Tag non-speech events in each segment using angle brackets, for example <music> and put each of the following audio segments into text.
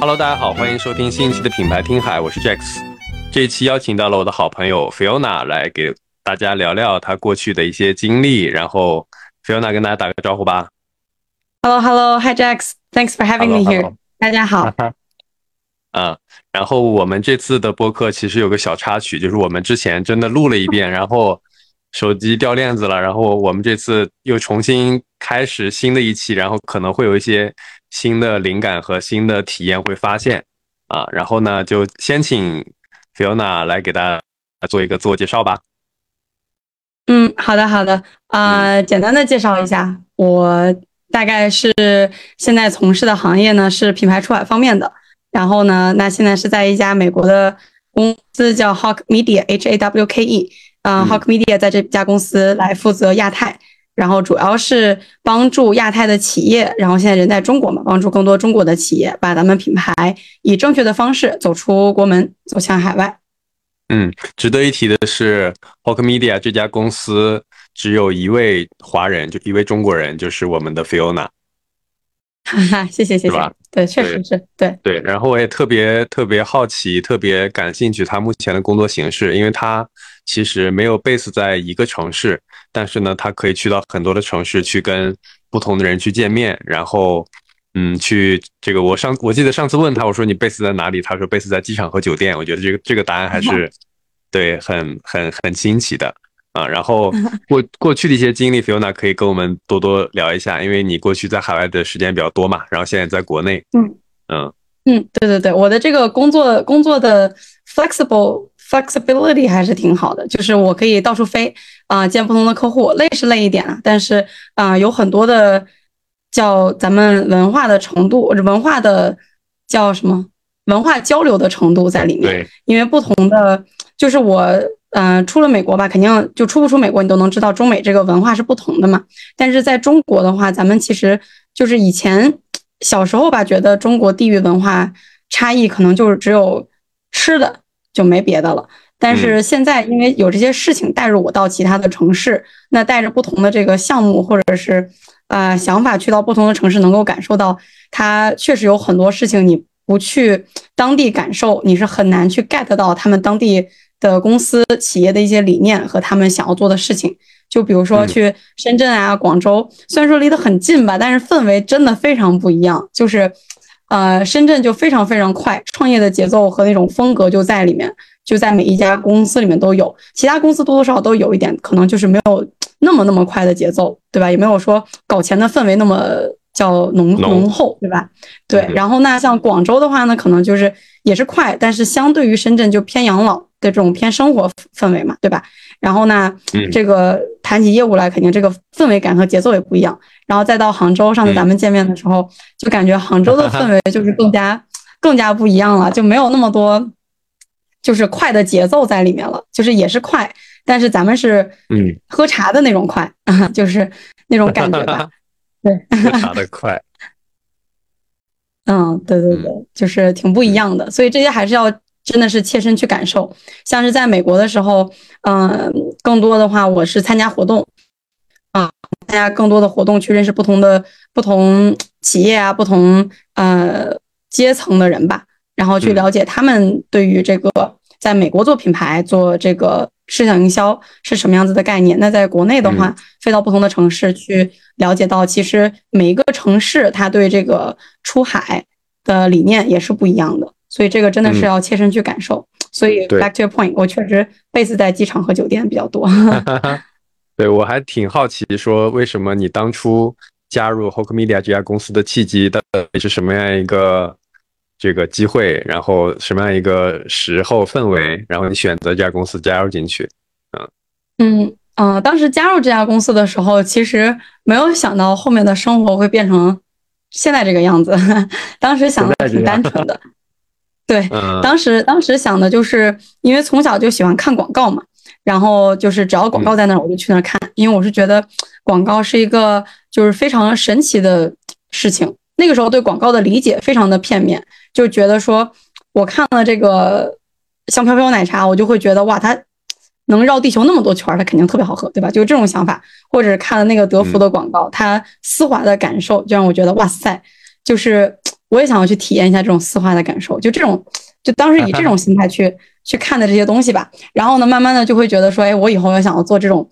Hello，大家好，欢迎收听新一期的品牌听海，我是 Jax。这一期邀请到了我的好朋友 Fiona 来给大家聊聊她过去的一些经历，然后 Fiona 跟大家打个招呼吧。Hello，Hello，Hi Jax，Thanks for having me here。大家好。<laughs> 嗯，然后我们这次的播客其实有个小插曲，就是我们之前真的录了一遍，然后手机掉链子了，然后我们这次又重新开始新的一期，然后可能会有一些。新的灵感和新的体验会发现啊，然后呢，就先请 Fiona 来给大家做一个自我介绍吧。嗯，好的，好的，啊，简单的介绍一下，我大概是现在从事的行业呢是品牌出海方面的，然后呢，那现在是在一家美国的公司叫 Hawk Media，H A W K E，啊，Hawk Media 在这家公司来负责亚太。然后主要是帮助亚太的企业，然后现在人在中国嘛，帮助更多中国的企业把咱们品牌以正确的方式走出国门，走向海外。嗯，值得一提的是，Hawk Media 这家公司只有一位华人，就一位中国人，就是我们的 Fiona。哈哈，谢谢谢谢。对，确实是对对。然后我也特别特别好奇，特别感兴趣他目前的工作形式，因为他其实没有 base 在一个城市。但是呢，他可以去到很多的城市去跟不同的人去见面，然后，嗯，去这个我上我记得上次问他，我说你 base 在哪里？他说 base 在机场和酒店。我觉得这个这个答案还是 <laughs> 对很很很新奇的啊。然后 <laughs> 过过去的一些经历，Fiona 可以跟我们多多聊一下，因为你过去在海外的时间比较多嘛，然后现在在国内，嗯嗯嗯，对对对，我的这个工作工作的 flexible。flexibility 还是挺好的，就是我可以到处飞啊，见不同的客户，累是累一点啊，但是啊，有很多的叫咱们文化的程度，文化的叫什么文化交流的程度在里面。因为不同的，就是我嗯，出了美国吧，肯定就出不出美国，你都能知道中美这个文化是不同的嘛。但是在中国的话，咱们其实就是以前小时候吧，觉得中国地域文化差异可能就是只有吃的。就没别的了，但是现在因为有这些事情带入我到其他的城市，那带着不同的这个项目或者是呃想法去到不同的城市，能够感受到它确实有很多事情你不去当地感受，你是很难去 get 到他们当地的公司企业的一些理念和他们想要做的事情。就比如说去深圳啊、广州，虽然说离得很近吧，但是氛围真的非常不一样，就是。呃，深圳就非常非常快，创业的节奏和那种风格就在里面，就在每一家公司里面都有。其他公司多多少少都有一点，可能就是没有那么那么快的节奏，对吧？也没有说搞钱的氛围那么叫浓浓厚，对吧？对。然后那像广州的话呢，可能就是也是快，但是相对于深圳就偏养老的这种偏生活氛围嘛，对吧？然后呢，这个谈起业务来，肯定这个氛围感和节奏也不一样。然后再到杭州，上次咱们见面的时候，就感觉杭州的氛围就是更加 <laughs> 更加不一样了，就没有那么多就是快的节奏在里面了。就是也是快，但是咱们是嗯喝茶的那种快啊，<laughs> 就是那种感觉吧。<laughs> 对，喝茶的快。嗯，对对对，就是挺不一样的。所以这些还是要。真的是切身去感受，像是在美国的时候，嗯，更多的话我是参加活动，啊，参加更多的活动去认识不同的不同企业啊，不同呃阶层的人吧，然后去了解他们对于这个在美国做品牌、做这个市场营销是什么样子的概念。那在国内的话，飞到不同的城市去了解到，其实每一个城市它对这个出海的理念也是不一样的。所以这个真的是要切身去感受。所以 back to your point，我确实 base 在机场和酒店比较多。<laughs> 对我还挺好奇，说为什么你当初加入 Hawk Media 这家公司的契机到底是什么样一个这个机会，然后什么样一个时候氛围，然后你选择这家公司加入进去？嗯嗯嗯，当时加入这家公司的时候，其实没有想到后面的生活会变成现在这个样子。<laughs> 当时想的挺单纯的。<laughs> 对，当时当时想的就是，因为从小就喜欢看广告嘛，然后就是只要广告在那儿，我就去那儿看，因为我是觉得广告是一个就是非常神奇的事情。那个时候对广告的理解非常的片面，就觉得说我看了这个香飘飘奶茶，我就会觉得哇，它能绕地球那么多圈儿，它肯定特别好喝，对吧？就这种想法，或者看了那个德芙的广告，它丝滑的感受就让我觉得哇塞，就是我也想要去体验一下这种丝滑的感受，就这种，就当时以这种心态去去看的这些东西吧。然后呢，慢慢的就会觉得说，哎，我以后要想要做这种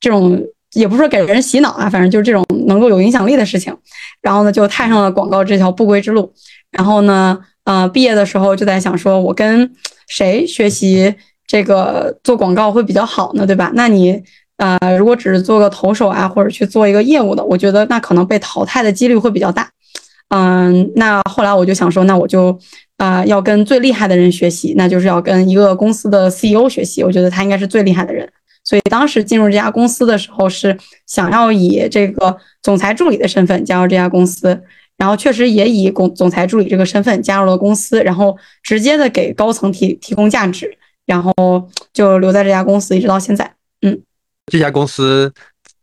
这种，也不是说给人洗脑啊，反正就是这种能够有影响力的事情。然后呢，就踏上了广告这条不归之路。然后呢，呃，毕业的时候就在想说，我跟谁学习？这个做广告会比较好呢，对吧？那你呃，如果只是做个投手啊，或者去做一个业务的，我觉得那可能被淘汰的几率会比较大。嗯，那后来我就想说，那我就啊要跟最厉害的人学习，那就是要跟一个公司的 CEO 学习。我觉得他应该是最厉害的人。所以当时进入这家公司的时候，是想要以这个总裁助理的身份加入这家公司，然后确实也以总总裁助理这个身份加入了公司，然后直接的给高层提提供价值。然后就留在这家公司，一直到现在。嗯，这家公司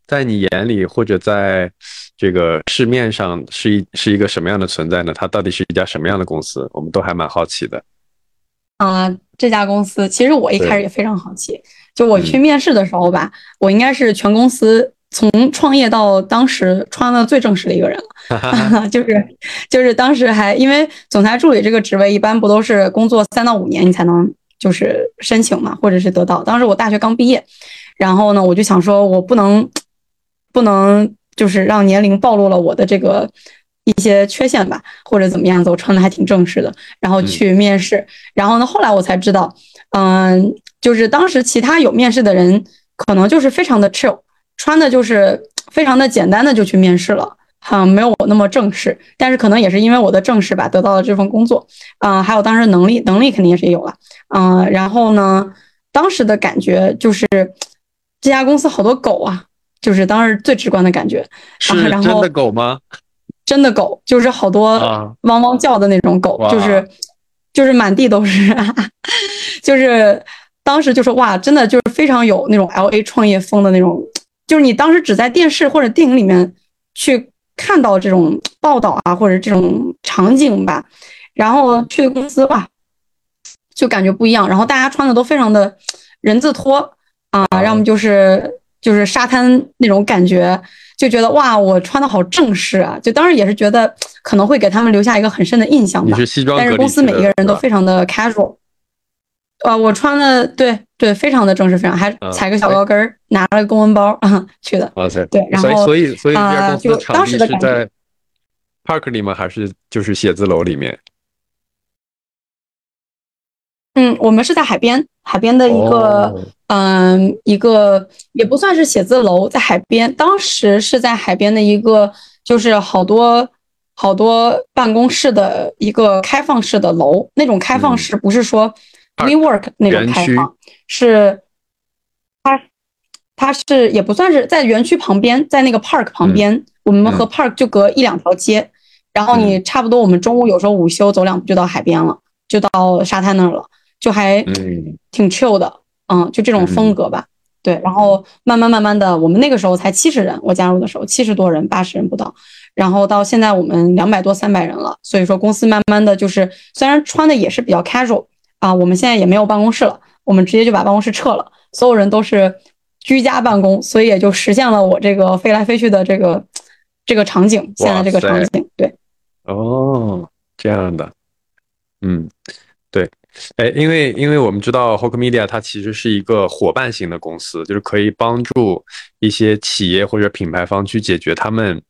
在你眼里或者在这个市面上是一是一个什么样的存在呢？它到底是一家什么样的公司？我们都还蛮好奇的。啊，这家公司其实我一开始也非常好奇。就我去面试的时候吧，我应该是全公司从创业到当时穿的最正式的一个人了。<laughs> 就是就是当时还因为总裁助理这个职位，一般不都是工作三到五年你才能。就是申请嘛，或者是得到。当时我大学刚毕业，然后呢，我就想说，我不能，不能就是让年龄暴露了我的这个一些缺陷吧，或者怎么样子。我穿的还挺正式的，然后去面试。然后呢，后来我才知道，嗯，就是当时其他有面试的人，可能就是非常的 chill，穿的就是 <tsk> 非常的简单的就去面试了。好像没有我那么正式，但是可能也是因为我的正式吧，得到了这份工作。嗯，还有当时能力，能力肯定也是有了。嗯，然后呢，当时的感觉就是这家公司好多狗啊，就是当时最直观的感觉。是真的狗吗？真的狗，就是好多汪汪叫的那种狗，就是就是满地都是，<laughs> 就是当时就是哇，真的就是非常有那种 L A 创业风的那种，就是你当时只在电视或者电影里面去。看到这种报道啊，或者这种场景吧，然后去公司吧，就感觉不一样。然后大家穿的都非常的人字拖啊，要么就是就是沙滩那种感觉，就觉得哇，我穿的好正式啊。就当时也是觉得可能会给他们留下一个很深的印象吧。但是公司每一个人都非常的 casual。啊，我穿的对对，非常的正式，非常还踩个小高跟儿，拿了个公文包啊 <laughs> 去的。哇塞，对，然后所以所以这家公司场地是在 park 里吗？还是就是写字楼里面？嗯，我们是在海边，海边的一个嗯一个也不算是写字楼，在海边。当时是在海边的一个，就是好多好多办公室的一个开放式的楼，那种开放式不是说。WeWork 那种开放是，它它是也不算是在园区旁边，在那个 Park 旁边，我们和 Park 就隔一两条街，然后你差不多我们中午有时候午休走两步就到海边了，就到沙滩那儿了，就还挺 chill 的，嗯，就这种风格吧。对，然后慢慢慢慢的，我们那个时候才七十人，我加入的时候七十多人，八十人不到，然后到现在我们两百多三百人了，所以说公司慢慢的就是虽然穿的也是比较 casual。啊，我们现在也没有办公室了，我们直接就把办公室撤了，所有人都是居家办公，所以也就实现了我这个飞来飞去的这个这个场景。现在这个场景，对。哦，这样的，嗯，对，哎，因为因为我们知道 Hoke Media 它其实是一个伙伴型的公司，就是可以帮助一些企业或者品牌方去解决他们。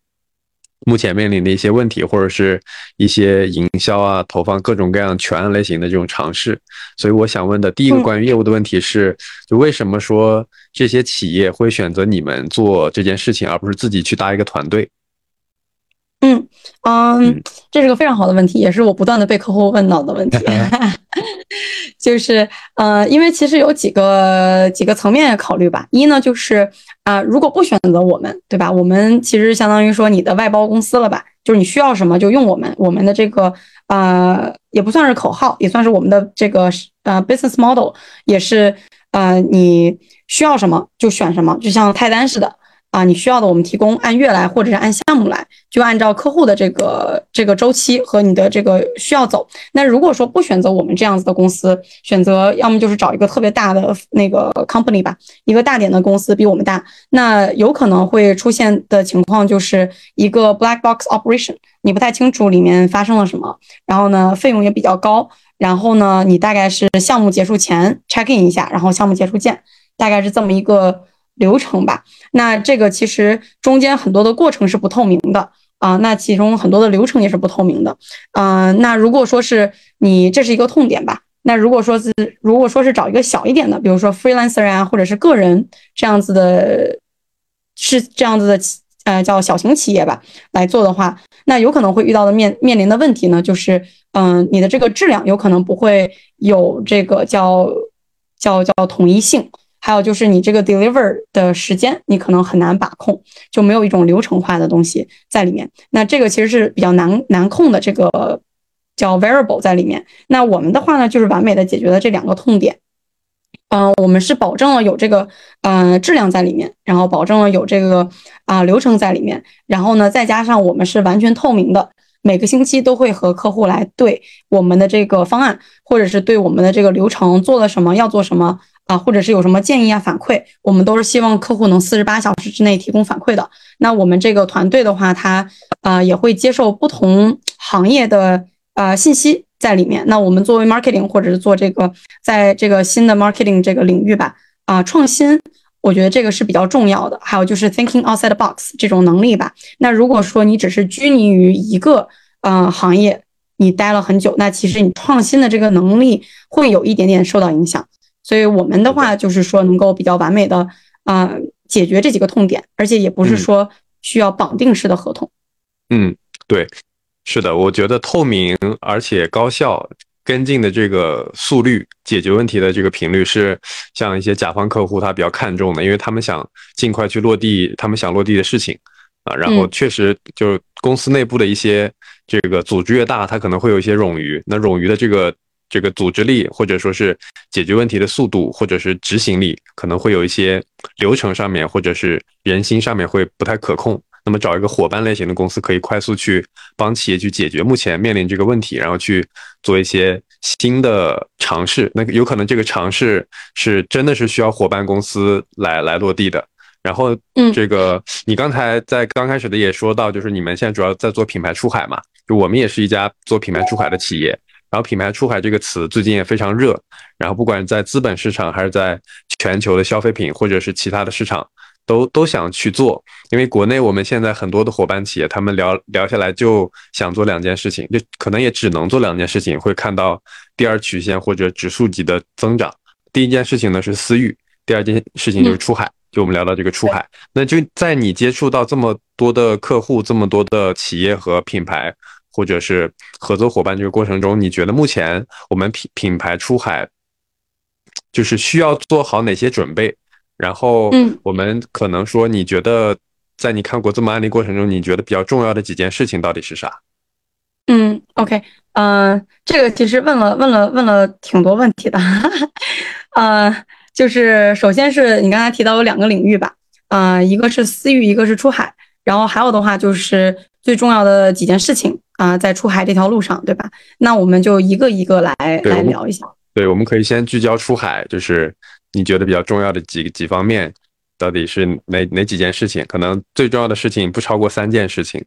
目前面临的一些问题，或者是一些营销啊、投放各种各样全案类型的这种尝试，所以我想问的第一个关于业务的问题是：就为什么说这些企业会选择你们做这件事情，而不是自己去搭一个团队？嗯嗯，这是个非常好的问题，也是我不断的被客户问到的问题。<laughs> <laughs> 就是呃，因为其实有几个几个层面考虑吧。一呢，就是啊，如果不选择我们，对吧？我们其实相当于说你的外包公司了吧？就是你需要什么就用我们，我们的这个呃，也不算是口号，也算是我们的这个呃 business model，也是呃，你需要什么就选什么，就像菜单似的。啊，你需要的我们提供按月来或者是按项目来，就按照客户的这个这个周期和你的这个需要走。那如果说不选择我们这样子的公司，选择要么就是找一个特别大的那个 company 吧，一个大点的公司比我们大，那有可能会出现的情况就是一个 black box operation，你不太清楚里面发生了什么，然后呢费用也比较高，然后呢你大概是项目结束前 check in 一下，然后项目结束见，大概是这么一个。流程吧，那这个其实中间很多的过程是不透明的啊，那其中很多的流程也是不透明的，嗯，那如果说是你这是一个痛点吧，那如果说是如果说是找一个小一点的，比如说 freelancer 啊，或者是个人这样子的，是这样子的，呃，叫小型企业吧来做的话，那有可能会遇到的面面临的问题呢，就是嗯，你的这个质量有可能不会有这个叫叫叫统一性。还有就是你这个 deliver 的时间，你可能很难把控，就没有一种流程化的东西在里面。那这个其实是比较难难控的，这个叫 variable 在里面。那我们的话呢，就是完美的解决了这两个痛点。嗯，我们是保证了有这个呃质量在里面，然后保证了有这个啊流程在里面，然后呢再加上我们是完全透明的，每个星期都会和客户来对我们的这个方案，或者是对我们的这个流程做了什么，要做什么。啊，或者是有什么建议啊、反馈，我们都是希望客户能四十八小时之内提供反馈的。那我们这个团队的话，他呃也会接受不同行业的呃信息在里面。那我们作为 marketing 或者是做这个在这个新的 marketing 这个领域吧，啊创新，我觉得这个是比较重要的。还有就是 thinking outside box 这种能力吧。那如果说你只是拘泥于一个呃行业，你待了很久，那其实你创新的这个能力会有一点点受到影响。所以我们的话就是说，能够比较完美的啊解决这几个痛点，而且也不是说需要绑定式的合同。嗯，对，是的，我觉得透明而且高效跟进的这个速率，解决问题的这个频率是像一些甲方客户他比较看重的，因为他们想尽快去落地他们想落地的事情啊。然后确实就是公司内部的一些这个组织越大，它可能会有一些冗余，那冗余的这个。这个组织力，或者说是解决问题的速度，或者是执行力，可能会有一些流程上面，或者是人心上面会不太可控。那么找一个伙伴类型的公司，可以快速去帮企业去解决目前面临这个问题，然后去做一些新的尝试。那有可能这个尝试是真的是需要伙伴公司来来落地的。然后，嗯，这个你刚才在刚开始的也说到，就是你们现在主要在做品牌出海嘛？就我们也是一家做品牌出海的企业。然后品牌出海这个词最近也非常热，然后不管在资本市场还是在全球的消费品或者是其他的市场，都都想去做。因为国内我们现在很多的伙伴企业，他们聊聊下来就想做两件事情，就可能也只能做两件事情，会看到第二曲线或者指数级的增长。第一件事情呢是私域，第二件事情就是出海。就我们聊到这个出海，那就在你接触到这么多的客户、这么多的企业和品牌。或者是合作伙伴这个过程中，你觉得目前我们品品牌出海，就是需要做好哪些准备？然后，嗯，我们可能说，你觉得在你看过这么案例过程中，你觉得比较重要的几件事情到底是啥？嗯，OK，嗯，这个其实问了问了问了挺多问题的，<laughs> 呃，就是首先是你刚才提到有两个领域吧，啊，一个是私域，一个是出海，然后还有的话就是最重要的几件事情。啊，在出海这条路上，对吧？那我们就一个一个来来聊一下。对，我们可以先聚焦出海，就是你觉得比较重要的几几方面，到底是哪哪几件事情？可能最重要的事情不超过三件事情。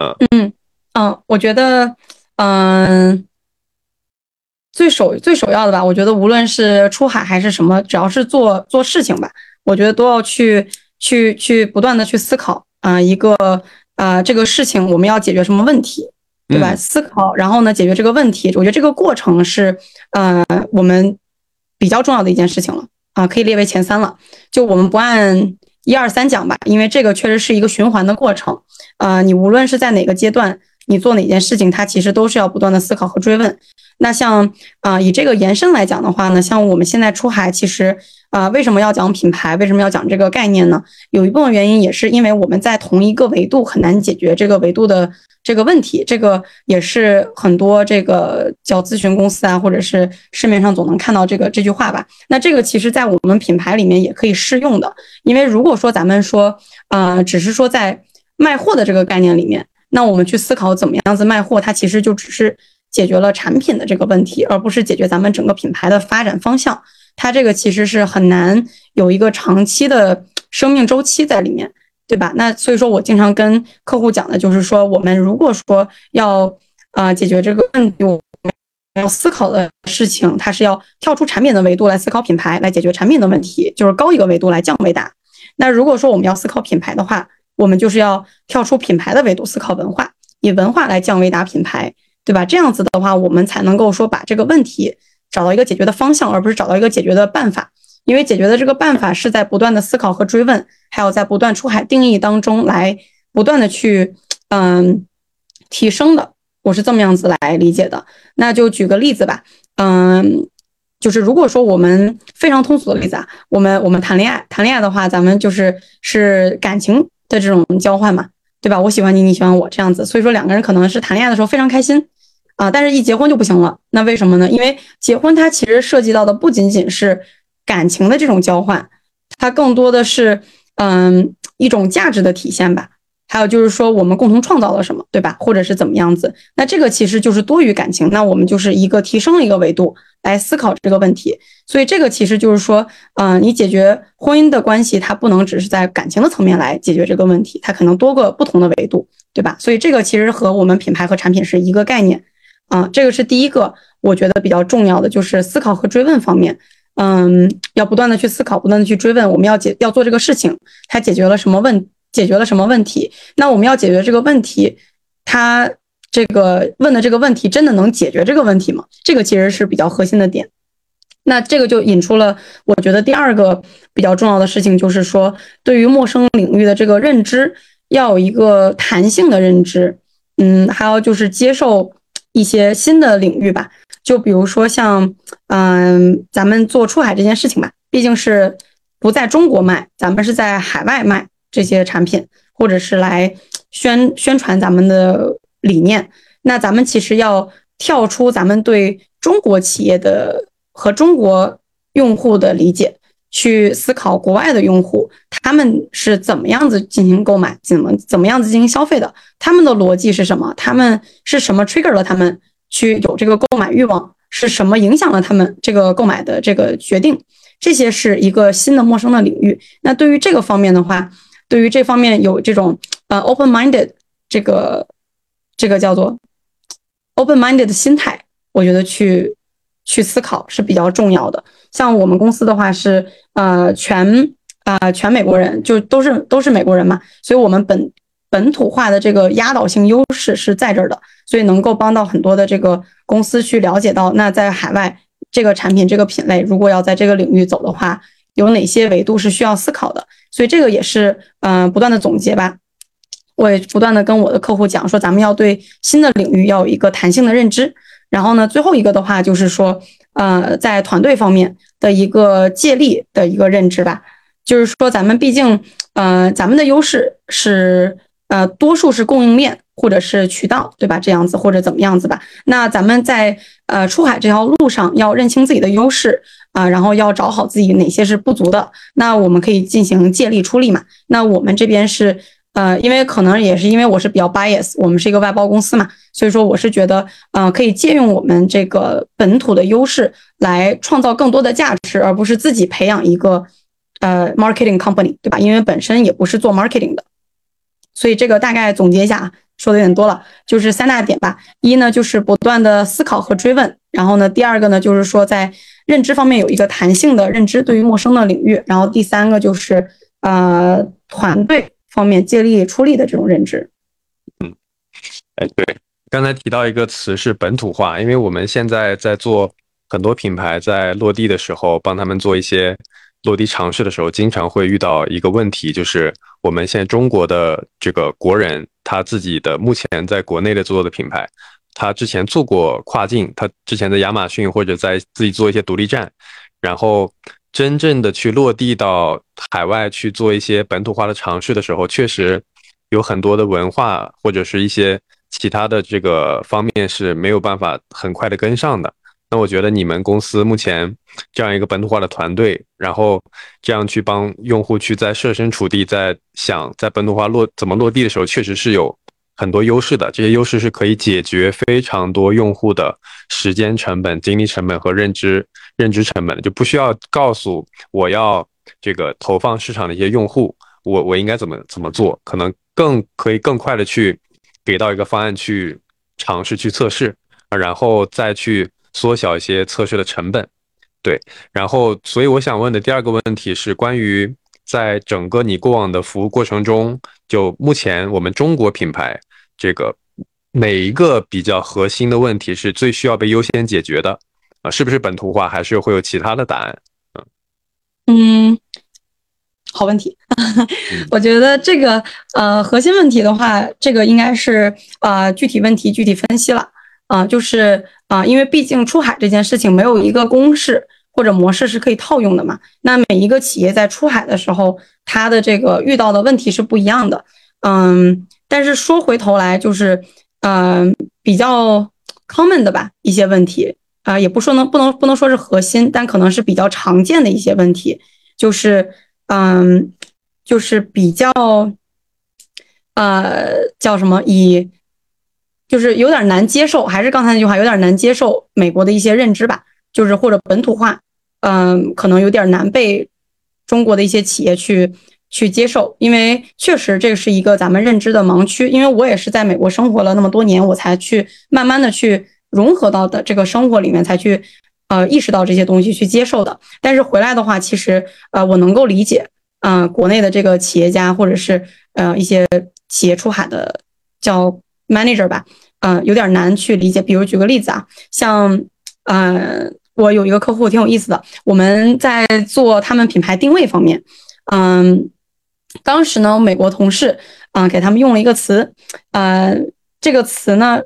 嗯嗯嗯，我觉得，嗯，最首最首要的吧，我觉得无论是出海还是什么，只要是做做事情吧，我觉得都要去去去不断的去思考啊，一个啊这个事情我们要解决什么问题。对吧？思考，然后呢，解决这个问题。我觉得这个过程是，呃，我们比较重要的一件事情了啊，可以列为前三了。就我们不按一二三讲吧，因为这个确实是一个循环的过程。呃，你无论是在哪个阶段，你做哪件事情，它其实都是要不断的思考和追问。那像啊，以这个延伸来讲的话呢，像我们现在出海，其实啊，为什么要讲品牌？为什么要讲这个概念呢？有一部分原因也是因为我们在同一个维度很难解决这个维度的这个问题。这个也是很多这个叫咨询公司啊，或者是市面上总能看到这个这句话吧。那这个其实在我们品牌里面也可以适用的，因为如果说咱们说啊，只是说在卖货的这个概念里面，那我们去思考怎么样子卖货，它其实就只是。解决了产品的这个问题，而不是解决咱们整个品牌的发展方向。它这个其实是很难有一个长期的生命周期在里面，对吧？那所以说我经常跟客户讲的就是说，我们如果说要啊解决这个问题，我们要思考的事情，它是要跳出产品的维度来思考品牌，来解决产品的问题，就是高一个维度来降维打。那如果说我们要思考品牌的话，我们就是要跳出品牌的维度思考文化，以文化来降维打品牌。对吧？这样子的话，我们才能够说把这个问题找到一个解决的方向，而不是找到一个解决的办法。因为解决的这个办法是在不断的思考和追问，还有在不断出海定义当中来不断的去嗯提升的。我是这么样子来理解的。那就举个例子吧，嗯，就是如果说我们非常通俗的例子啊，我们我们谈恋爱，谈恋爱的话，咱们就是是感情的这种交换嘛。对吧？我喜欢你，你喜欢我，这样子，所以说两个人可能是谈恋爱的时候非常开心啊，但是一结婚就不行了。那为什么呢？因为结婚它其实涉及到的不仅仅是感情的这种交换，它更多的是嗯一种价值的体现吧。还有就是说，我们共同创造了什么，对吧？或者是怎么样子？那这个其实就是多于感情。那我们就是一个提升了一个维度来思考这个问题。所以这个其实就是说，嗯，你解决婚姻的关系，它不能只是在感情的层面来解决这个问题，它可能多个不同的维度，对吧？所以这个其实和我们品牌和产品是一个概念啊。这个是第一个，我觉得比较重要的就是思考和追问方面，嗯，要不断的去思考，不断的去追问，我们要解要做这个事情，它解决了什么问？解决了什么问题？那我们要解决这个问题，他这个问的这个问题真的能解决这个问题吗？这个其实是比较核心的点。那这个就引出了我觉得第二个比较重要的事情，就是说对于陌生领域的这个认知要有一个弹性的认知，嗯，还有就是接受一些新的领域吧。就比如说像嗯，咱们做出海这件事情吧，毕竟是不在中国卖，咱们是在海外卖。这些产品，或者是来宣宣传咱们的理念，那咱们其实要跳出咱们对中国企业的和中国用户的理解，去思考国外的用户他们是怎么样子进行购买，怎么怎么样子进行消费的，他们的逻辑是什么？他们是什么 trigger 了他们去有这个购买欲望？是什么影响了他们这个购买的这个决定？这些是一个新的陌生的领域。那对于这个方面的话，对于这方面有这种呃 open minded 这个这个叫做 open minded 的心态，我觉得去去思考是比较重要的。像我们公司的话是呃全啊全美国人，就都是都是美国人嘛，所以我们本本土化的这个压倒性优势是在这儿的，所以能够帮到很多的这个公司去了解到，那在海外这个产品这个品类，如果要在这个领域走的话。有哪些维度是需要思考的？所以这个也是嗯不断的总结吧。我也不断的跟我的客户讲说，咱们要对新的领域要有一个弹性的认知。然后呢，最后一个的话就是说，呃，在团队方面的一个借力的一个认知吧。就是说，咱们毕竟，呃，咱们的优势是呃多数是供应链或者是渠道，对吧？这样子或者怎么样子吧。那咱们在呃出海这条路上要认清自己的优势。啊，然后要找好自己哪些是不足的，那我们可以进行借力出力嘛。那我们这边是，呃，因为可能也是因为我是比较 bias，我们是一个外包公司嘛，所以说我是觉得，呃，可以借用我们这个本土的优势来创造更多的价值，而不是自己培养一个呃 marketing company，对吧？因为本身也不是做 marketing 的，所以这个大概总结一下啊。说的有点多了，就是三大点吧。一呢，就是不断的思考和追问。然后呢，第二个呢，就是说在认知方面有一个弹性的认知，对于陌生的领域。然后第三个就是呃，团队方面借力出力的这种认知。嗯，哎，对，刚才提到一个词是本土化，因为我们现在在做很多品牌在落地的时候，帮他们做一些落地尝试的时候，经常会遇到一个问题，就是我们现在中国的这个国人。他自己的目前在国内的做的品牌，他之前做过跨境，他之前在亚马逊或者在自己做一些独立站，然后真正的去落地到海外去做一些本土化的尝试的时候，确实有很多的文化或者是一些其他的这个方面是没有办法很快的跟上的。那我觉得你们公司目前这样一个本土化的团队，然后这样去帮用户去在设身处地在想在本土化落怎么落地的时候，确实是有很多优势的。这些优势是可以解决非常多用户的时间成本、精力成本和认知认知成本的，就不需要告诉我要这个投放市场的一些用户，我我应该怎么怎么做，可能更可以更快的去给到一个方案去尝试去测试，然后再去。缩小一些测试的成本，对，然后，所以我想问的第二个问题是关于在整个你过往的服务过程中，就目前我们中国品牌这个哪一个比较核心的问题是最需要被优先解决的啊？是不是本土化，还是会有其他的答案？嗯，好问题，<laughs> 我觉得这个呃核心问题的话，这个应该是呃具体问题具体分析了。啊，就是啊，因为毕竟出海这件事情没有一个公式或者模式是可以套用的嘛。那每一个企业在出海的时候，它的这个遇到的问题是不一样的。嗯，但是说回头来，就是嗯比较 common 的吧一些问题啊，也不说能不能不能说是核心，但可能是比较常见的一些问题，就是嗯就是比较呃叫什么以。就是有点难接受，还是刚才那句话，有点难接受美国的一些认知吧，就是或者本土化，嗯，可能有点难被中国的一些企业去去接受，因为确实这是一个咱们认知的盲区。因为我也是在美国生活了那么多年，我才去慢慢的去融合到的这个生活里面，才去呃意识到这些东西去接受的。但是回来的话，其实呃我能够理解，嗯，国内的这个企业家或者是呃一些企业出海的叫 manager 吧。嗯，有点难去理解。比如举个例子啊，像，呃，我有一个客户挺有意思的，我们在做他们品牌定位方面，嗯，当时呢，美国同事啊给他们用了一个词，呃，这个词呢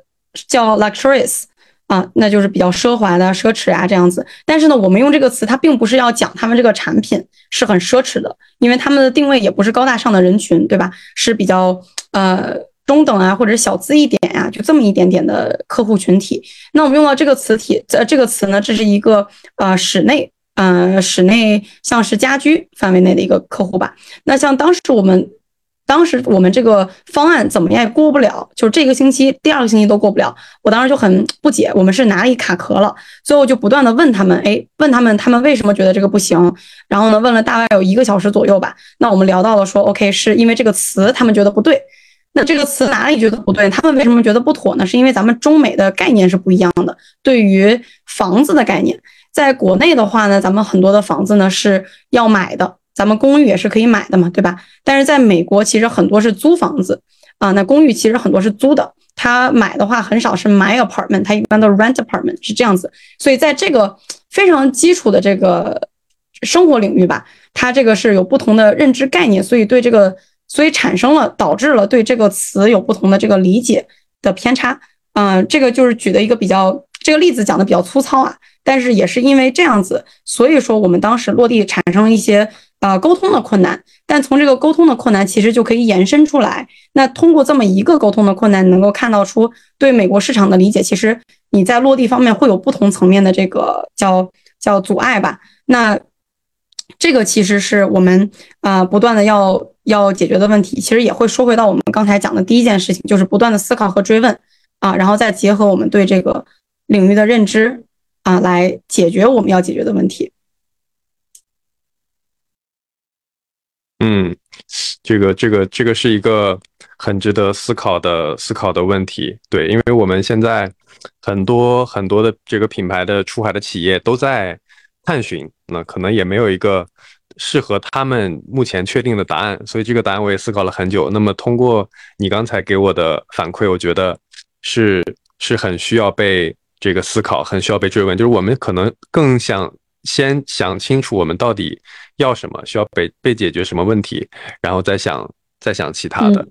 叫 luxurious 啊，那就是比较奢华的、奢侈啊这样子。但是呢，我们用这个词，它并不是要讲他们这个产品是很奢侈的，因为他们的定位也不是高大上的人群，对吧？是比较呃。中等啊，或者小资一点呀，就这么一点点的客户群体。那我们用到这个词体，呃，这个词呢，这是一个呃室内，呃室内像是家居范围内的一个客户吧。那像当时我们，当时我们这个方案怎么样也过不了，就是这个星期、第二个星期都过不了。我当时就很不解，我们是哪里卡壳了？最后就不断的问他们，哎，问他们他们为什么觉得这个不行？然后呢，问了大概有一个小时左右吧。那我们聊到了说，OK，是因为这个词他们觉得不对。那这个词哪里觉得不对？他们为什么觉得不妥呢？是因为咱们中美的概念是不一样的。对于房子的概念，在国内的话呢，咱们很多的房子呢是要买的，咱们公寓也是可以买的嘛，对吧？但是在美国，其实很多是租房子啊。那公寓其实很多是租的，他买的话很少是买 apartment，他一般都是 rent apartment 是这样子。所以在这个非常基础的这个生活领域吧，它这个是有不同的认知概念，所以对这个。所以产生了导致了对这个词有不同的这个理解的偏差，嗯，这个就是举的一个比较这个例子讲的比较粗糙啊，但是也是因为这样子，所以说我们当时落地产生了一些呃沟通的困难，但从这个沟通的困难其实就可以延伸出来，那通过这么一个沟通的困难，能够看到出对美国市场的理解，其实你在落地方面会有不同层面的这个叫叫阻碍吧，那。这个其实是我们啊不断的要要解决的问题，其实也会说回到我们刚才讲的第一件事情，就是不断的思考和追问。啊，然后再结合我们对这个领域的认知啊，来解决我们要解决的问题。嗯，这个这个这个是一个很值得思考的思考的问题，对，因为我们现在很多很多的这个品牌的出海的企业都在。探寻，那可能也没有一个适合他们目前确定的答案，所以这个答案我也思考了很久。那么通过你刚才给我的反馈，我觉得是是很需要被这个思考，很需要被追问。就是我们可能更想先想清楚我们到底要什么，需要被被解决什么问题，然后再想再想其他的。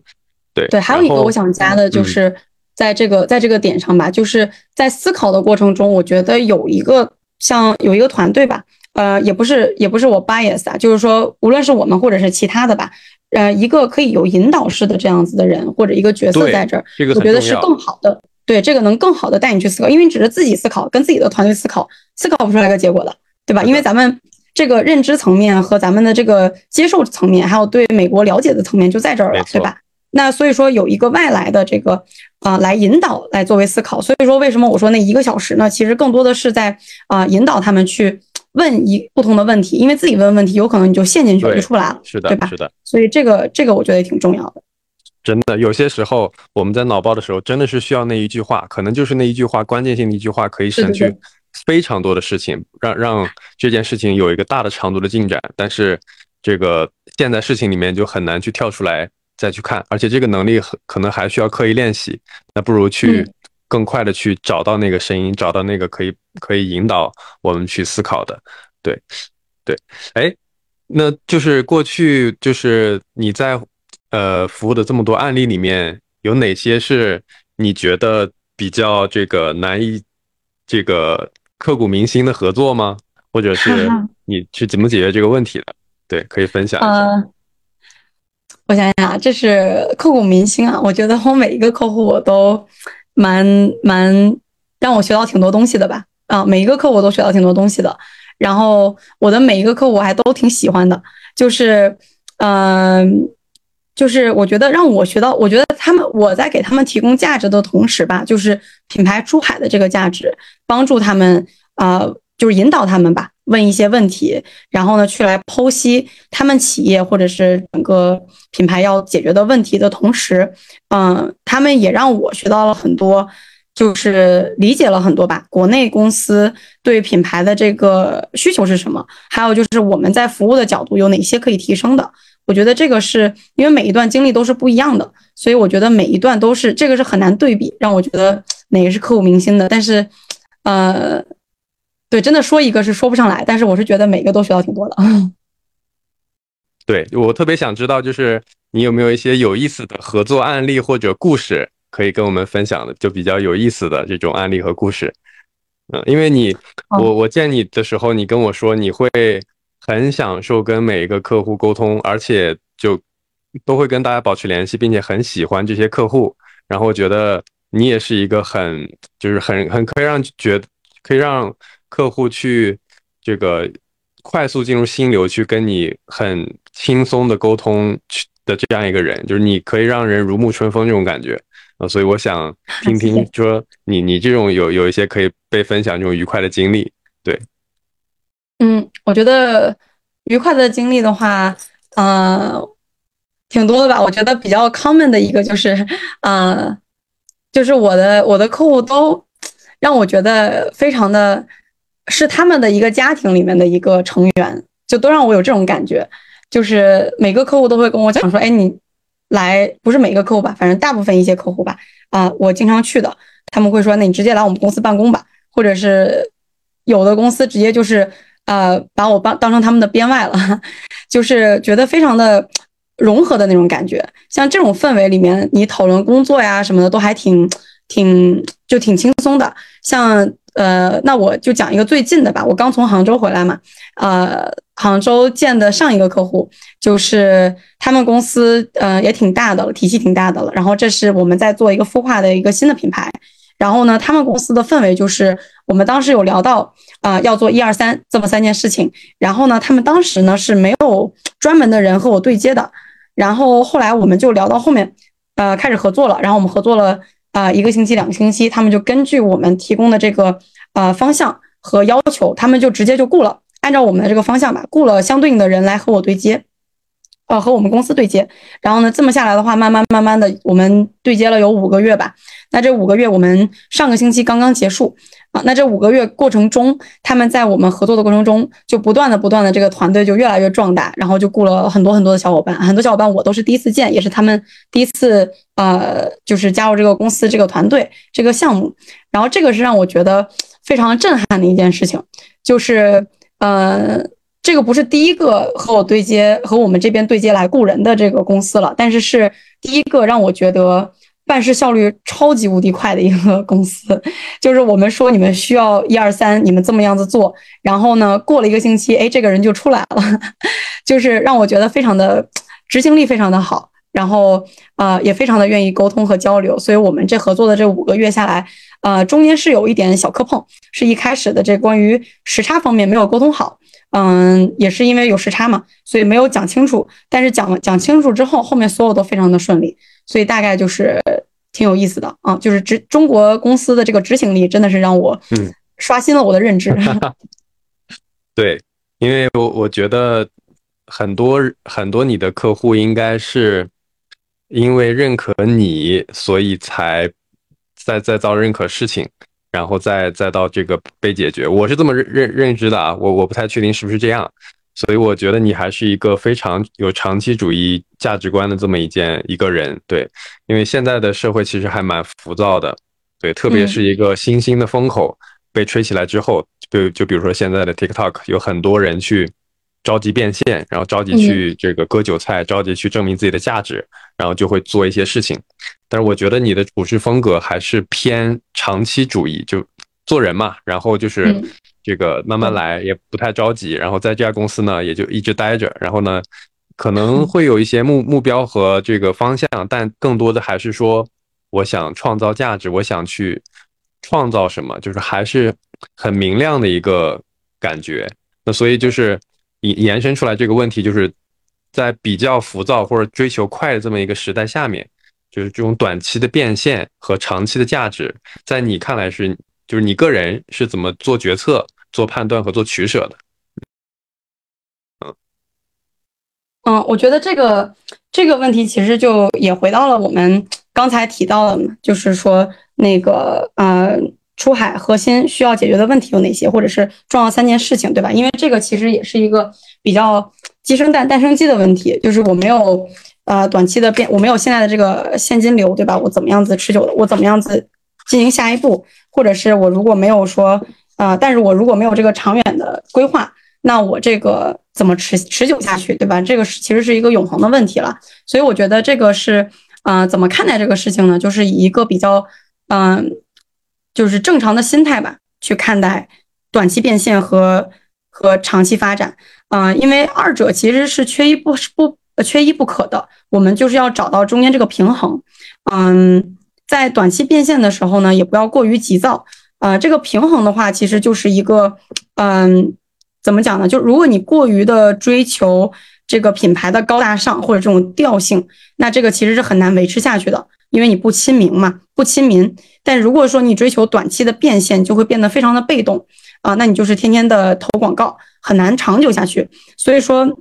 对对，还有一个我想加的就是在这个在这个点上吧，就是在思考的过程中，我觉得有一个像有一个团队吧，呃，也不是也不是我 bias 啊，就是说无论是我们或者是其他的吧，呃，一个可以有引导式的这样子的人或者一个角色在这儿，这个我觉得是更好的。对，这个能更好的带你去思考，因为你只是自己思考，跟自己的团队思考，思考不出来个结果的，对吧？因为咱们这个认知层面和咱们的这个接受层面，还有对美国了解的层面就在这儿了，对吧？那所以说有一个外来的这个啊来引导来作为思考，所以说为什么我说那一个小时呢？其实更多的是在啊引导他们去问一不同的问题，因为自己问问题有可能你就陷进去就出不来了，是的，对吧？是的。所以这个这个我觉得也挺重要的。真的，有些时候我们在脑爆的时候，真的是需要那一句话，可能就是那一句话，关键性的一句话，可以省去非常多的事情，让让这件事情有一个大的长度的进展。但是这个现在事情里面就很难去跳出来再去看，而且这个能力很可能还需要刻意练习。那不如去更快的去找到那个声音，找到那个可以可以引导我们去思考的。对，对，哎，那就是过去就是你在。呃，服务的这么多案例里面，有哪些是你觉得比较这个难以这个刻骨铭心的合作吗？或者是 <laughs> 你是怎么解决这个问题的？对，可以分享一下。我想想啊，这是刻骨铭心啊！我觉得我每一个客户我都蛮蛮让我学到挺多东西的吧。啊，每一个客户都学到挺多东西的。然后我的每一个客户我还都挺喜欢的，就是嗯。就是我觉得让我学到，我觉得他们我在给他们提供价值的同时吧，就是品牌出海的这个价值，帮助他们啊，就是引导他们吧，问一些问题，然后呢去来剖析他们企业或者是整个品牌要解决的问题的同时，嗯，他们也让我学到了很多，就是理解了很多吧，国内公司对品牌的这个需求是什么，还有就是我们在服务的角度有哪些可以提升的。我觉得这个是因为每一段经历都是不一样的，所以我觉得每一段都是这个是很难对比，让我觉得哪个是刻骨铭心的。但是，呃，对，真的说一个是说不上来，但是我是觉得每个都学到挺多的。<laughs> 对我特别想知道，就是你有没有一些有意思的合作案例或者故事可以跟我们分享的，就比较有意思的这种案例和故事。嗯，因为你我我见你的时候，你跟我说你会。很享受跟每一个客户沟通，而且就都会跟大家保持联系，并且很喜欢这些客户。然后觉得你也是一个很就是很很可以让觉可以让客户去这个快速进入心流，去跟你很轻松的沟通去的这样一个人，就是你可以让人如沐春风这种感觉啊。所以我想 <laughs> 听听说你你这种有有一些可以被分享这种愉快的经历，对。嗯，我觉得愉快的经历的话，呃，挺多的吧。我觉得比较 common 的一个就是，呃，就是我的我的客户都让我觉得非常的，是他们的一个家庭里面的一个成员，就都让我有这种感觉。就是每个客户都会跟我讲说，哎，你来不是每个客户吧，反正大部分一些客户吧，啊，我经常去的，他们会说，那你直接来我们公司办公吧，或者是有的公司直接就是。呃，把我当当成他们的编外了，<laughs> 就是觉得非常的融合的那种感觉。像这种氛围里面，你讨论工作呀什么的都还挺挺就挺轻松的。像呃，那我就讲一个最近的吧。我刚从杭州回来嘛，呃，杭州见的上一个客户就是他们公司，呃，也挺大的了，体系挺大的了。然后这是我们在做一个孵化的一个新的品牌。然后呢，他们公司的氛围就是我们当时有聊到啊，要做一二三这么三件事情。然后呢，他们当时呢是没有专门的人和我对接的。然后后来我们就聊到后面，呃，开始合作了。然后我们合作了啊一个星期、两个星期，他们就根据我们提供的这个呃方向和要求，他们就直接就雇了，按照我们的这个方向吧，雇了相对应的人来和我对接。呃，和我们公司对接，然后呢，这么下来的话，慢慢慢慢的，我们对接了有五个月吧。那这五个月，我们上个星期刚刚结束啊。那这五个月过程中，他们在我们合作的过程中，就不断的不断的，这个团队就越来越壮大，然后就雇了很多很多的小伙伴，很多小伙伴我都是第一次见，也是他们第一次呃，就是加入这个公司这个团队这个项目。然后这个是让我觉得非常震撼的一件事情，就是呃。这个不是第一个和我对接、和我们这边对接来雇人的这个公司了，但是是第一个让我觉得办事效率超级无敌快的一个公司。<laughs> 就是我们说你们需要一二三，你们这么样子做，然后呢，过了一个星期，哎，这个人就出来了，<laughs> 就是让我觉得非常的执行力非常的好，然后呃也非常的愿意沟通和交流。所以我们这合作的这五个月下来，呃，中间是有一点小磕碰，是一开始的这关于时差方面没有沟通好。嗯，也是因为有时差嘛，所以没有讲清楚。但是讲讲清楚之后，后面所有都非常的顺利，所以大概就是挺有意思的啊。就是执中国公司的这个执行力，真的是让我嗯刷新了我的认知。<laughs> 对，因为我我觉得很多很多你的客户应该是因为认可你，所以才在在造认可事情。然后再再到这个被解决，我是这么认认认知的啊，我我不太确定是不是这样，所以我觉得你还是一个非常有长期主义价值观的这么一件一个人，对，因为现在的社会其实还蛮浮躁的，对，特别是一个新兴的风口被吹起来之后，就就比如说现在的 TikTok，有很多人去着急变现，然后着急去这个割韭菜，着急去证明自己的价值，然后就会做一些事情。但是我觉得你的处事风格还是偏长期主义，就做人嘛，然后就是这个慢慢来，也不太着急。然后在这家公司呢，也就一直待着。然后呢，<laughs> 可能会有一些目目标和这个方向，但更多的还是说，我想创造价值，我想去创造什么，就是还是很明亮的一个感觉。那所以就是延延伸出来这个问题，就是在比较浮躁或者追求快的这么一个时代下面。就是这种短期的变现和长期的价值，在你看来是，就是你个人是怎么做决策、做判断和做取舍的？嗯嗯，我觉得这个这个问题其实就也回到了我们刚才提到的，就是说那个呃，出海核心需要解决的问题有哪些，或者是重要三件事情，对吧？因为这个其实也是一个比较鸡生蛋、蛋生鸡的问题，就是我没有。呃，短期的变，我没有现在的这个现金流，对吧？我怎么样子持久的？我怎么样子进行下一步？或者是我如果没有说，呃，但是我如果没有这个长远的规划，那我这个怎么持持久下去，对吧？这个是其实是一个永恒的问题了。所以我觉得这个是，呃，怎么看待这个事情呢？就是以一个比较，嗯，就是正常的心态吧，去看待短期变现和和长期发展，嗯，因为二者其实是缺一不不。缺一不可的，我们就是要找到中间这个平衡。嗯，在短期变现的时候呢，也不要过于急躁。呃，这个平衡的话，其实就是一个，嗯，怎么讲呢？就如果你过于的追求这个品牌的高大上或者这种调性，那这个其实是很难维持下去的，因为你不亲民嘛，不亲民。但如果说你追求短期的变现，就会变得非常的被动啊，那你就是天天的投广告，很难长久下去。所以说。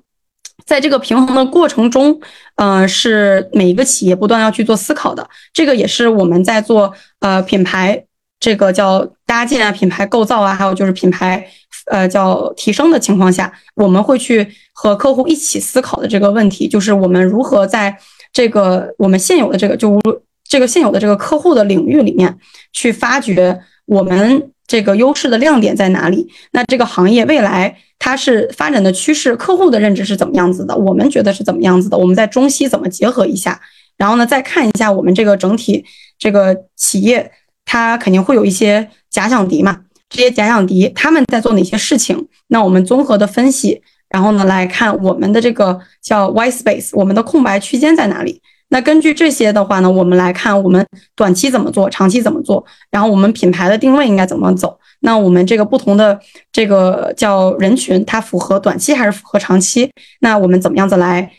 在这个平衡的过程中，呃，是每一个企业不断要去做思考的。这个也是我们在做呃品牌这个叫搭建啊、品牌构造啊，还有就是品牌呃叫提升的情况下，我们会去和客户一起思考的这个问题，就是我们如何在这个我们现有的这个就这个现有的这个客户的领域里面去发掘我们这个优势的亮点在哪里？那这个行业未来。它是发展的趋势，客户的认知是怎么样子的？我们觉得是怎么样子的？我们在中西怎么结合一下？然后呢，再看一下我们这个整体这个企业，它肯定会有一些假想敌嘛？这些假想敌他们在做哪些事情？那我们综合的分析，然后呢来看我们的这个叫 white space，我们的空白区间在哪里？那根据这些的话呢，我们来看我们短期怎么做，长期怎么做，然后我们品牌的定位应该怎么走？那我们这个不同的这个叫人群，它符合短期还是符合长期？那我们怎么样子来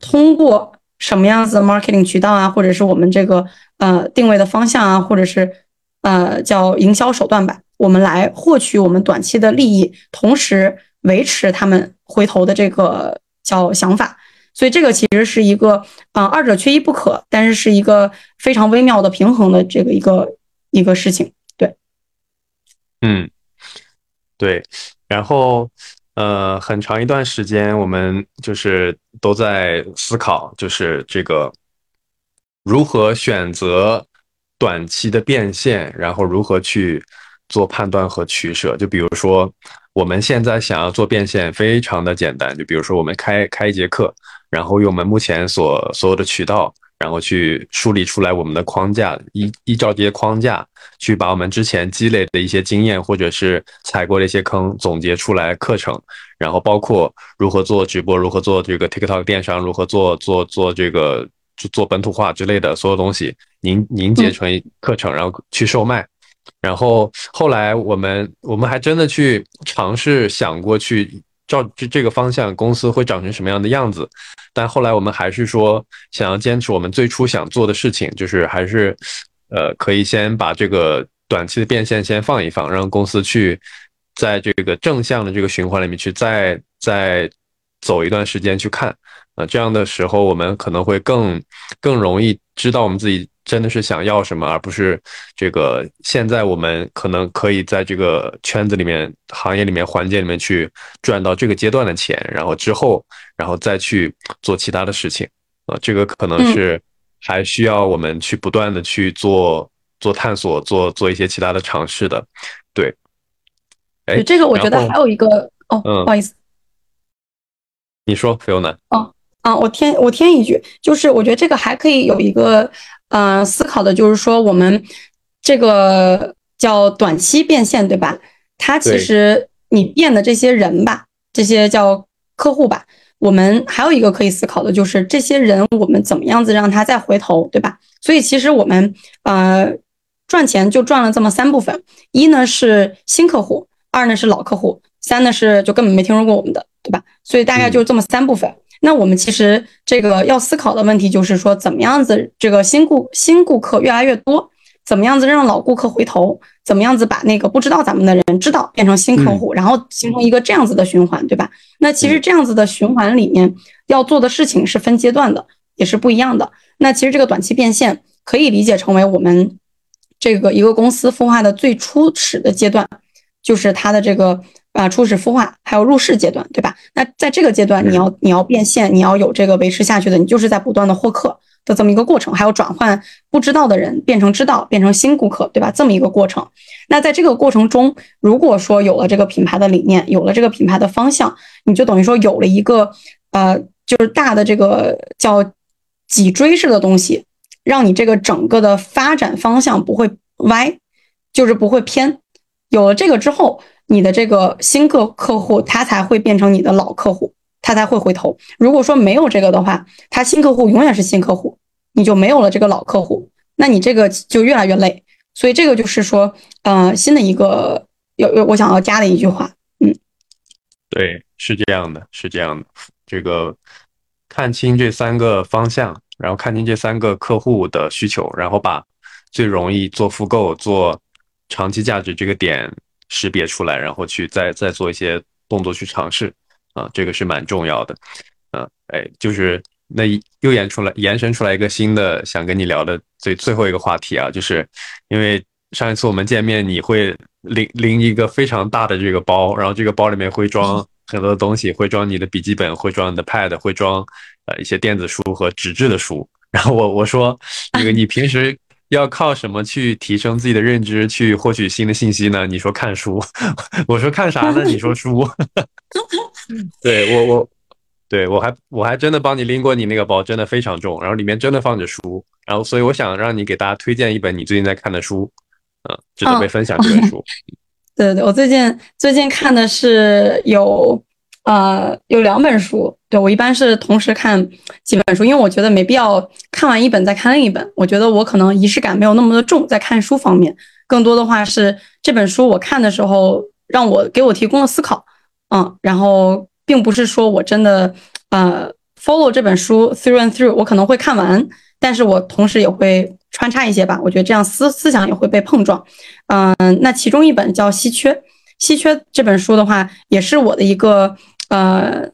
通过什么样子的 marketing 渠道啊，或者是我们这个呃定位的方向啊，或者是呃叫营销手段吧，我们来获取我们短期的利益，同时维持他们回头的这个叫想法。所以这个其实是一个啊二者缺一不可，但是是一个非常微妙的平衡的这个一个一个事情。对嗯，对，然后呃，很长一段时间，我们就是都在思考，就是这个如何选择短期的变现，然后如何去做判断和取舍。就比如说，我们现在想要做变现，非常的简单，就比如说我们开开一节课，然后用我们目前所所有的渠道。然后去梳理出来我们的框架，依依照这些框架去把我们之前积累的一些经验，或者是踩过的一些坑总结出来课程，然后包括如何做直播，如何做这个 TikTok 电商，如何做做做这个做本土化之类的所有东西凝凝结成课程，然后去售卖。然后后来我们我们还真的去尝试想过去。照这这个方向，公司会长成什么样的样子？但后来我们还是说，想要坚持我们最初想做的事情，就是还是，呃，可以先把这个短期的变现先放一放，让公司去在这个正向的这个循环里面去再再走一段时间去看。啊，这样的时候，我们可能会更更容易知道我们自己。真的是想要什么，而不是这个。现在我们可能可以在这个圈子里面、行业里面、环节里面去赚到这个阶段的钱，然后之后，然后再去做其他的事情啊。这个可能是还需要我们去不断的去做做探索、做做一些其他的尝试的。对，哎，这个我觉得还有一个哦，不好意思，你说，菲欧娜。哦，啊，我添我添一句，就是我觉得这个还可以有一个。呃，思考的就是说，我们这个叫短期变现，对吧？它其实你变的这些人吧，这些叫客户吧，我们还有一个可以思考的就是，这些人我们怎么样子让他再回头，对吧？所以其实我们呃赚钱就赚了这么三部分：一呢是新客户，二呢是老客户，三呢是就根本没听说过我们的，对吧？所以大概就这么三部分。那我们其实这个要思考的问题就是说，怎么样子这个新顾新顾客越来越多，怎么样子让老顾客回头，怎么样子把那个不知道咱们的人知道，变成新客户，然后形成一个这样子的循环，对吧？那其实这样子的循环里面要做的事情是分阶段的，也是不一样的。那其实这个短期变现可以理解成为我们这个一个公司孵化的最初始的阶段，就是它的这个。啊，初始孵化还有入市阶段，对吧？那在这个阶段，你要你要变现，你要有这个维持下去的，你就是在不断的获客的这么一个过程，还有转换不知道的人变成知道，变成新顾客，对吧？这么一个过程。那在这个过程中，如果说有了这个品牌的理念，有了这个品牌的方向，你就等于说有了一个呃，就是大的这个叫脊椎式的东西，让你这个整个的发展方向不会歪，就是不会偏。有了这个之后。你的这个新客客户，他才会变成你的老客户，他才会回头。如果说没有这个的话，他新客户永远是新客户，你就没有了这个老客户，那你这个就越来越累。所以这个就是说，呃，新的一个有有我想要加的一句话，嗯，对，是这样的，是这样的。这个看清这三个方向，然后看清这三个客户的需求，然后把最容易做复购、做长期价值这个点。识别出来，然后去再再做一些动作去尝试，啊，这个是蛮重要的，啊，哎，就是那又延出来延伸出来一个新的想跟你聊的最最后一个话题啊，就是因为上一次我们见面，你会拎拎一个非常大的这个包，然后这个包里面会装 <laughs> 很多东西，会装你的笔记本，会装你的 Pad，会装呃一些电子书和纸质的书，<laughs> 然后我我说那个你平时。要靠什么去提升自己的认知，去获取新的信息呢？你说看书，<laughs> 我说看啥呢？你说书。对我我，对我还我还真的帮你拎过你那个包，真的非常重，然后里面真的放着书，然后所以我想让你给大家推荐一本你最近在看的书，嗯，值得被分享这本书。<laughs> 对对对，我最近最近看的是有。呃，有两本书，对我一般是同时看几本书，因为我觉得没必要看完一本再看另一本。我觉得我可能仪式感没有那么的重，在看书方面，更多的话是这本书我看的时候让我给我提供了思考，嗯，然后并不是说我真的呃 follow 这本书 through and through，我可能会看完，但是我同时也会穿插一些吧，我觉得这样思思想也会被碰撞，嗯，那其中一本叫《稀缺》。稀缺这本书的话，也是我的一个呃，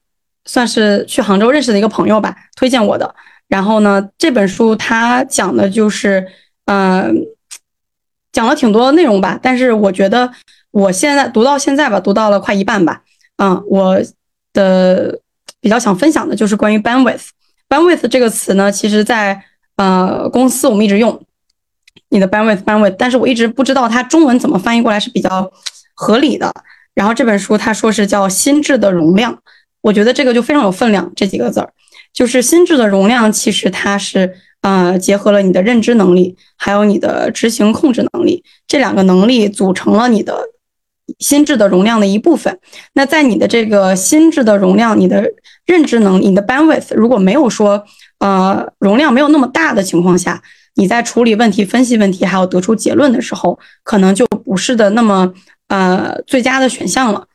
算是去杭州认识的一个朋友吧，推荐我的。然后呢，这本书它讲的就是，嗯，讲了挺多内容吧。但是我觉得我现在读到现在吧，读到了快一半吧。嗯，我的比较想分享的就是关于 bandwidth。bandwidth 这个词呢，其实在呃公司我们一直用你的 bandwidth bandwidth，但是我一直不知道它中文怎么翻译过来是比较。合理的，然后这本书他说是叫心智的容量，我觉得这个就非常有分量。这几个字儿，就是心智的容量，其实它是呃结合了你的认知能力，还有你的执行控制能力这两个能力组成了你的心智的容量的一部分。那在你的这个心智的容量，你的认知能力，你的 bandwidth 如果没有说呃容量没有那么大的情况下，你在处理问题、分析问题，还有得出结论的时候，可能就不是的那么。呃，最佳的选项了。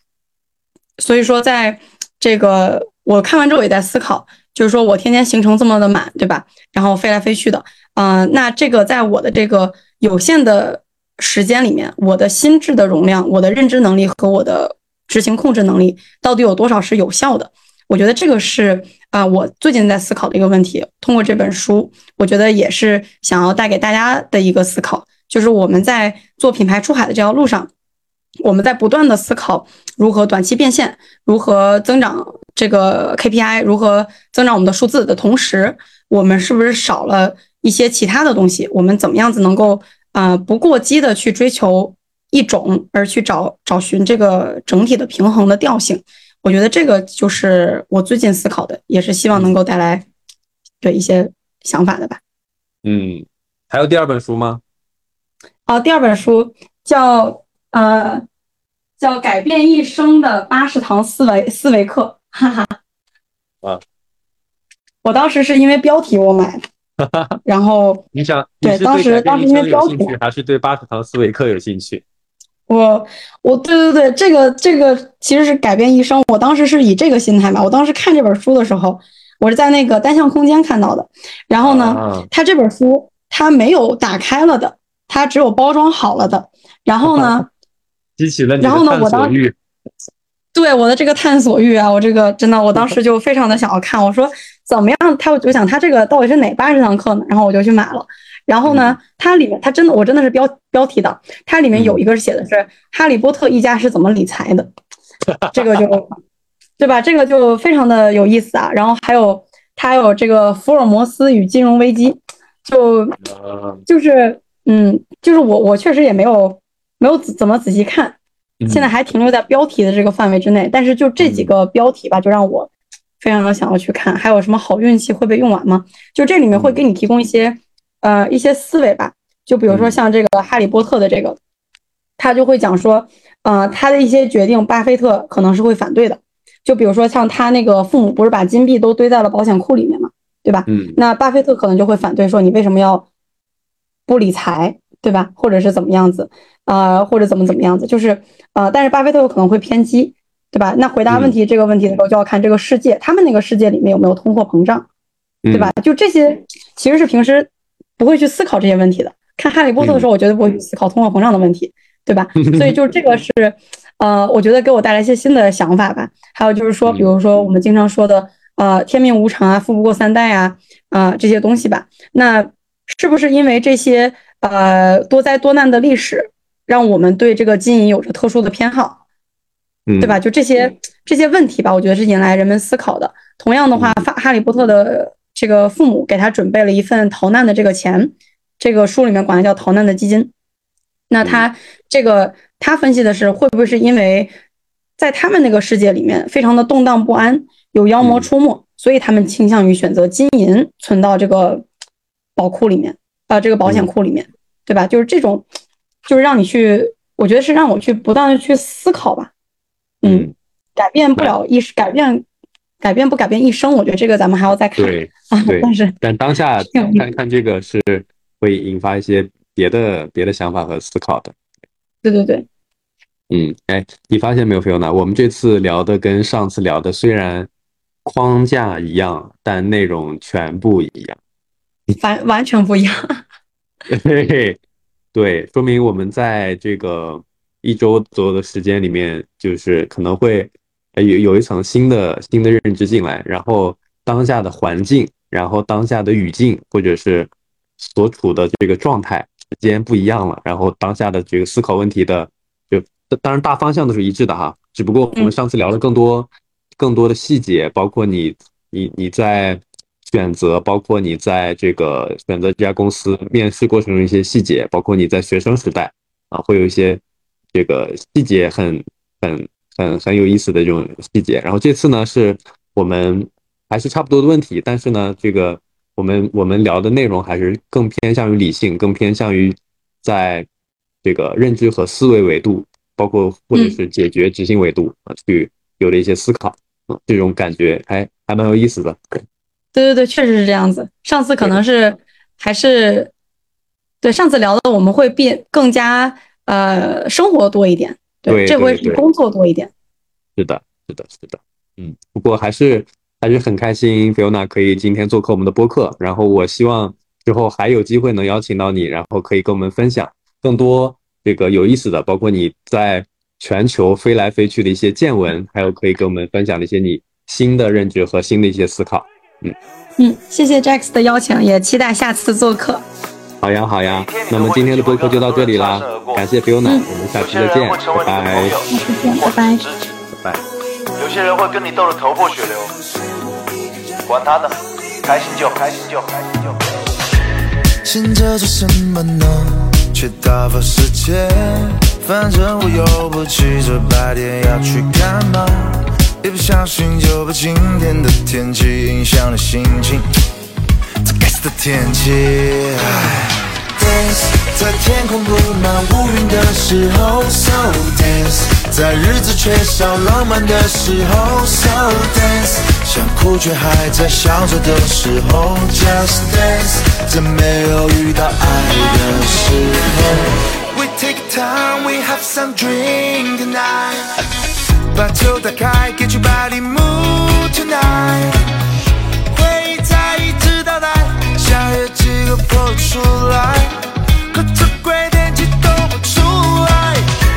所以说，在这个我看完之后也在思考，就是说我天天行程这么的满，对吧？然后飞来飞去的，嗯，那这个在我的这个有限的时间里面，我的心智的容量、我的认知能力和我的执行控制能力到底有多少是有效的？我觉得这个是啊，我最近在思考的一个问题。通过这本书，我觉得也是想要带给大家的一个思考，就是我们在做品牌出海的这条路上。我们在不断的思考如何短期变现，如何增长这个 KPI，如何增长我们的数字的同时，我们是不是少了一些其他的东西？我们怎么样子能够呃不过激的去追求一种，而去找找寻这个整体的平衡的调性？我觉得这个就是我最近思考的，也是希望能够带来的一些想法的吧。嗯，还有第二本书吗？啊，第二本书叫。呃，叫改变一生的八十堂思维思维课，哈哈。啊，我当时是因为标题我买的，然后你想对当时当时因为标题还是对八十堂思维课有兴趣？我我对对对，这个这个其实是改变一生。我当时是以这个心态嘛。我当时看这本书的时候，我是在那个单向空间看到的。然后呢，它这本书它没有打开了的，它只有包装好了的。然后呢？激起了你的探索欲，对我的这个探索欲啊，我这个真的，我当时就非常的想要看。我说怎么样？他我想他这个到底是哪八十堂课呢？然后我就去买了。然后呢，它里面它真的，我真的是标标题党。它里面有一个是写的是《哈利波特一家是怎么理财的 <laughs>》，这个就对吧？这个就非常的有意思啊。然后还有它还有这个福尔摩斯与金融危机，就就是嗯，就是我我确实也没有。没有怎怎么仔细看，现在还停留在标题的这个范围之内。但是就这几个标题吧，就让我非常的想要去看。还有什么好运气会被用完吗？就这里面会给你提供一些呃一些思维吧。就比如说像这个哈利波特的这个，他就会讲说，呃，他的一些决定，巴菲特可能是会反对的。就比如说像他那个父母不是把金币都堆在了保险库里面嘛，对吧？嗯。那巴菲特可能就会反对说，你为什么要不理财，对吧？或者是怎么样子？啊，或者怎么怎么样子，就是呃，但是巴菲特有可能会偏激，对吧？那回答问题这个问题的时候，就要看这个世界，他们那个世界里面有没有通货膨胀，对吧？就这些其实是平时不会去思考这些问题的。看哈利波特的时候，我绝对不会去思考通货膨胀的问题，对吧？所以就这个是 <laughs> 呃，我觉得给我带来一些新的想法吧。还有就是说，比如说我们经常说的呃，天命无常啊，富不过三代啊，啊这些东西吧。那是不是因为这些呃多灾多难的历史？让我们对这个金银有着特殊的偏好，嗯，对吧？就这些这些问题吧，我觉得是引来人们思考的。同样的话，哈哈利波特的这个父母给他准备了一份逃难的这个钱，这个书里面管它叫逃难的基金。那他这个他分析的是，会不会是因为在他们那个世界里面非常的动荡不安，有妖魔出没，所以他们倾向于选择金银存到这个宝库里面啊，这个保险库里面，对吧？就是这种。就是让你去，我觉得是让我去不断的去思考吧，嗯，改变不了一时，改变，改变不改变一生，我觉得这个咱们还要再看。对，对，但是但当下看看这个是会引发一些别的别的想法和思考的。对对对，嗯，哎，你发现没有，菲欧娜，我们这次聊的跟上次聊的虽然框架一样，但内容全不一样，完完全不一样。<laughs> 对，说明我们在这个一周左右的时间里面，就是可能会有有一层新的新的认知进来，然后当下的环境，然后当下的语境，或者是所处的这个状态之间不一样了，然后当下的这个思考问题的，就当然大方向都是一致的哈，只不过我们上次聊了更多更多的细节，包括你你你在。选择包括你在这个选择这家公司面试过程中一些细节，包括你在学生时代啊，会有一些这个细节很很很很有意思的这种细节。然后这次呢，是我们还是差不多的问题，但是呢，这个我们我们聊的内容还是更偏向于理性，更偏向于在这个认知和思维维度，包括或者是解决执行维度啊，去有了一些思考。嗯，这种感觉还还蛮有意思的。对对对，确实是这样子。上次可能是还是对上次聊的，我们会变更加呃生活多一点。对，这回是工作多一点。是的，是的，是的。嗯，不过还是还是很开心，Fiona 可以今天做客我们的播客。然后我希望之后还有机会能邀请到你，然后可以跟我们分享更多这个有意思的，包括你在全球飞来飞去的一些见闻，还有可以跟我们分享的一些你新的认知和新的一些思考。嗯嗯，谢谢 Jacks 的邀请，也期待下次做客。好呀好呀，那么今天的播客就到这里啦，感谢 Fiona，我们下期再见，拜拜。下次见，拜拜。拜拜。有些人会跟你斗得头破血流，管他呢，开心就开心就开心就。醒着做什么呢？却打发时间，反正我又不急着白天要去干嘛。一不小心就被今天的天气影响了心情，这该死的天气。Dance，在天空布满乌云的时候，So dance，在日子缺少浪漫的时候，So dance，想哭却还在笑着的时候，Just dance，在没有遇到爱的时候。We take time，we have some drink tonight。把酒打开，Get your body move tonight。回忆在一直倒带，想约几个朋友出来，可这鬼天气都不出来。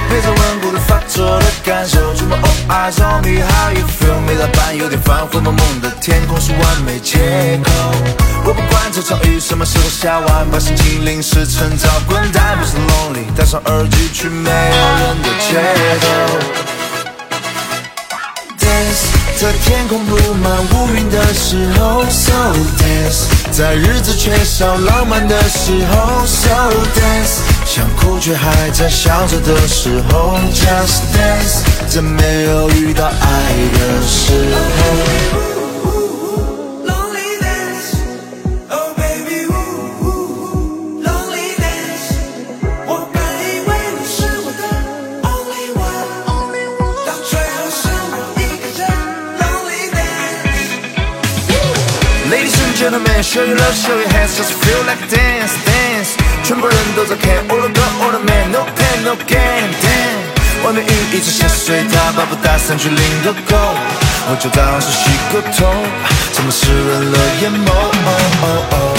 陪着稳固的发作的感受，触摸 All eyes on me，How you feel？每到半夜有点烦灰蒙蒙的天空是完美借口。我不管这场雨什么时候下完，把心情淋湿成澡，滚蛋不是 lonely，戴上耳机去没有人的街头。在天空布满乌云的时候，So dance；在日子缺少浪漫的时候，So dance；想哭却还在笑着的时候，Just dance；在没有遇到爱的时候。Love, show your hands, just feel like dance, dance. 全部人都在看，all the girl, all the man, no pain, no gain, damn. 外面雨一直下，所以他把不打伞去淋个够。我就当是洗个头，怎么湿润了眼眸？Oh oh oh.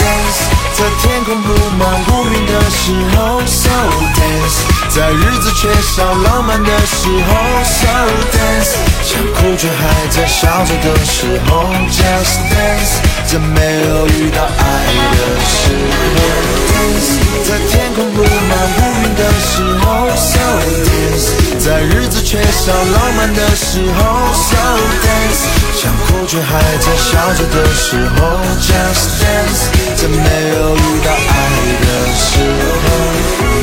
Dance，在天空布满乌云的时候，So dance。在日子缺少浪漫的时候，So dance；想哭却还在笑着的时候，Just dance；在没有遇到爱的时候，Dance；在天空布满乌云的时候，So dance；在日子缺少浪漫的时候，So dance；想哭却还在笑着的时候，Just dance；在没有遇到爱的时候。